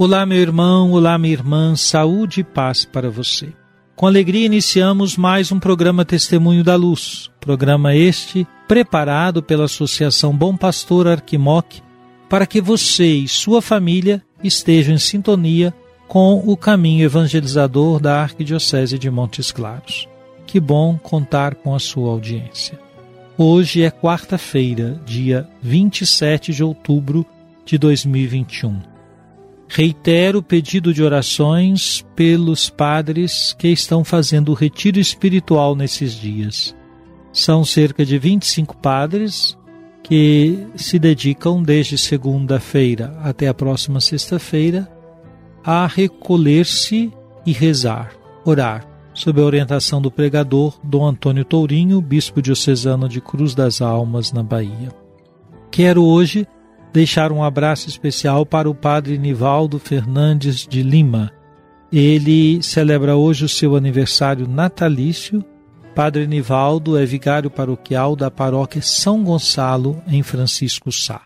Olá, meu irmão, olá, minha irmã, saúde e paz para você. Com alegria iniciamos mais um programa Testemunho da Luz, programa este preparado pela Associação Bom Pastor Arquimoc para que você e sua família estejam em sintonia com o caminho evangelizador da Arquidiocese de Montes Claros. Que bom contar com a sua audiência. Hoje é quarta-feira, dia 27 de outubro de 2021. Reitero o pedido de orações pelos padres que estão fazendo o retiro espiritual nesses dias. São cerca de 25 padres que se dedicam desde segunda-feira até a próxima sexta-feira a recolher-se e rezar, orar, sob a orientação do pregador Dom Antônio Tourinho, bispo diocesano de Cruz das Almas, na Bahia. Quero hoje deixar um abraço especial para o padre Nivaldo Fernandes de Lima. Ele celebra hoje o seu aniversário natalício. Padre Nivaldo é vigário paroquial da paróquia São Gonçalo, em Francisco Sá.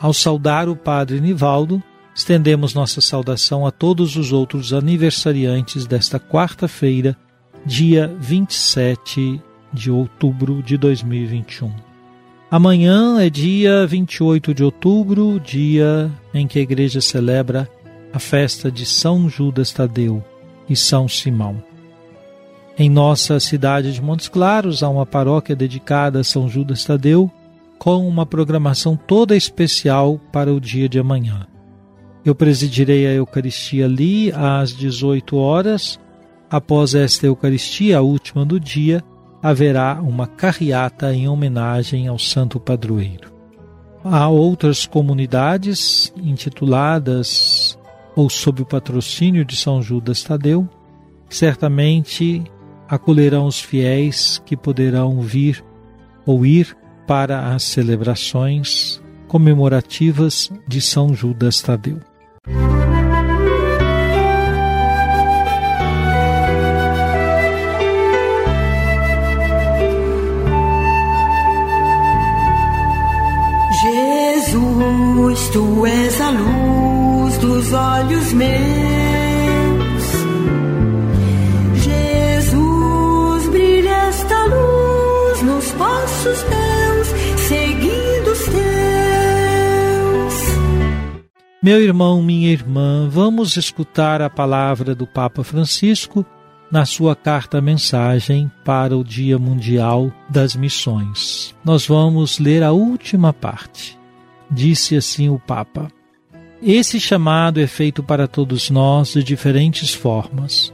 Ao saudar o padre Nivaldo, estendemos nossa saudação a todos os outros aniversariantes desta quarta-feira, dia 27 de outubro de 2021. Amanhã é dia 28 de outubro, dia em que a igreja celebra a festa de São Judas Tadeu e São Simão. Em nossa cidade de Montes Claros há uma paróquia dedicada a São Judas Tadeu com uma programação toda especial para o dia de amanhã. Eu presidirei a Eucaristia ali às 18 horas. Após esta Eucaristia, a última do dia, haverá uma carreata em homenagem ao santo padroeiro. Há outras comunidades intituladas ou sob o patrocínio de São Judas Tadeu, certamente acolherão os fiéis que poderão vir ou ir para as celebrações comemorativas de São Judas Tadeu. Jesus, tu és a luz dos olhos meus. Jesus, brilha esta luz nos passos meus, seguindo os teus. Meu irmão, minha irmã, vamos escutar a palavra do Papa Francisco na sua carta-mensagem para o Dia Mundial das Missões. Nós vamos ler a última parte. Disse assim o Papa: Esse chamado é feito para todos nós de diferentes formas.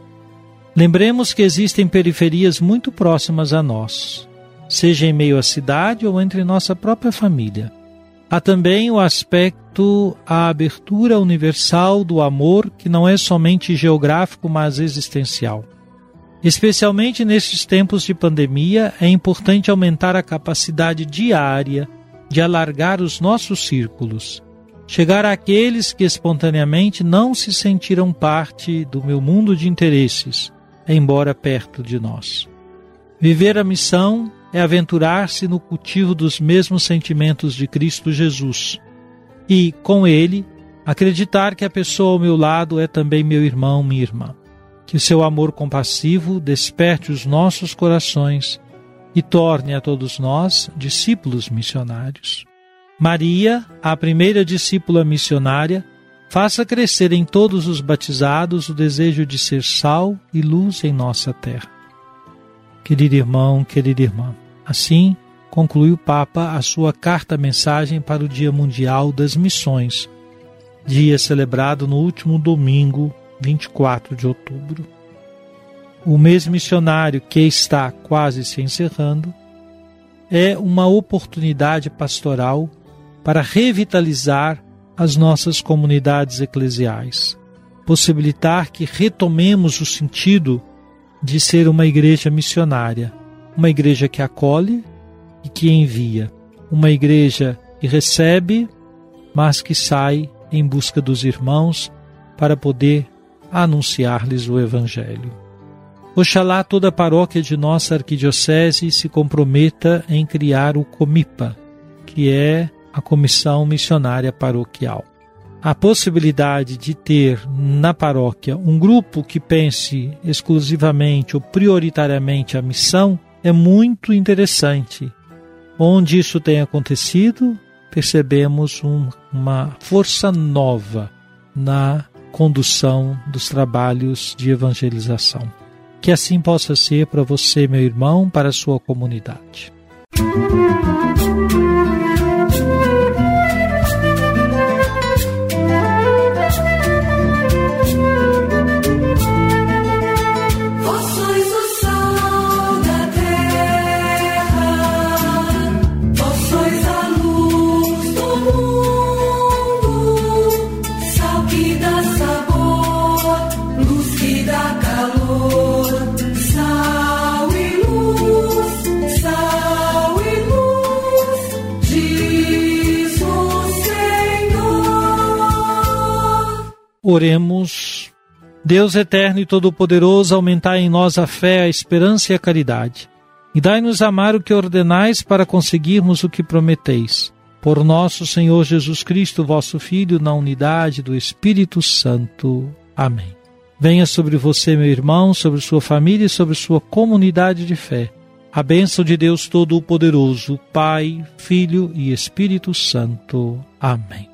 Lembremos que existem periferias muito próximas a nós, seja em meio à cidade ou entre nossa própria família. Há também o aspecto, a abertura universal do amor, que não é somente geográfico, mas existencial. Especialmente nestes tempos de pandemia, é importante aumentar a capacidade diária de alargar os nossos círculos, chegar àqueles que espontaneamente não se sentiram parte do meu mundo de interesses, embora perto de nós. Viver a missão é aventurar-se no cultivo dos mesmos sentimentos de Cristo Jesus e, com ele, acreditar que a pessoa ao meu lado é também meu irmão, minha irmã. Que seu amor compassivo desperte os nossos corações e torne a todos nós discípulos missionários. Maria, a primeira discípula missionária, faça crescer em todos os batizados o desejo de ser sal e luz em nossa terra. Querido irmão, querida irmã, assim conclui o Papa a sua carta-mensagem para o Dia Mundial das Missões, dia celebrado no último domingo, 24 de outubro. O mês missionário que está quase se encerrando é uma oportunidade pastoral para revitalizar as nossas comunidades eclesiais, possibilitar que retomemos o sentido de ser uma igreja missionária, uma igreja que acolhe e que envia, uma igreja que recebe, mas que sai em busca dos irmãos para poder anunciar-lhes o Evangelho. Oxalá toda a paróquia de nossa arquidiocese se comprometa em criar o COMIPA, que é a Comissão Missionária Paroquial. A possibilidade de ter na paróquia um grupo que pense exclusivamente ou prioritariamente a missão é muito interessante. Onde isso tem acontecido, percebemos um, uma força nova na condução dos trabalhos de evangelização. Que assim possa ser para você, meu irmão, para a sua comunidade. Música Oremos. Deus eterno e todo-poderoso, aumentai em nós a fé, a esperança e a caridade. E dai-nos amar o que ordenais para conseguirmos o que prometeis. Por nosso Senhor Jesus Cristo, vosso Filho, na unidade do Espírito Santo. Amém. Venha sobre você, meu irmão, sobre sua família e sobre sua comunidade de fé. A bênção de Deus Todo-Poderoso, Pai, Filho e Espírito Santo. Amém.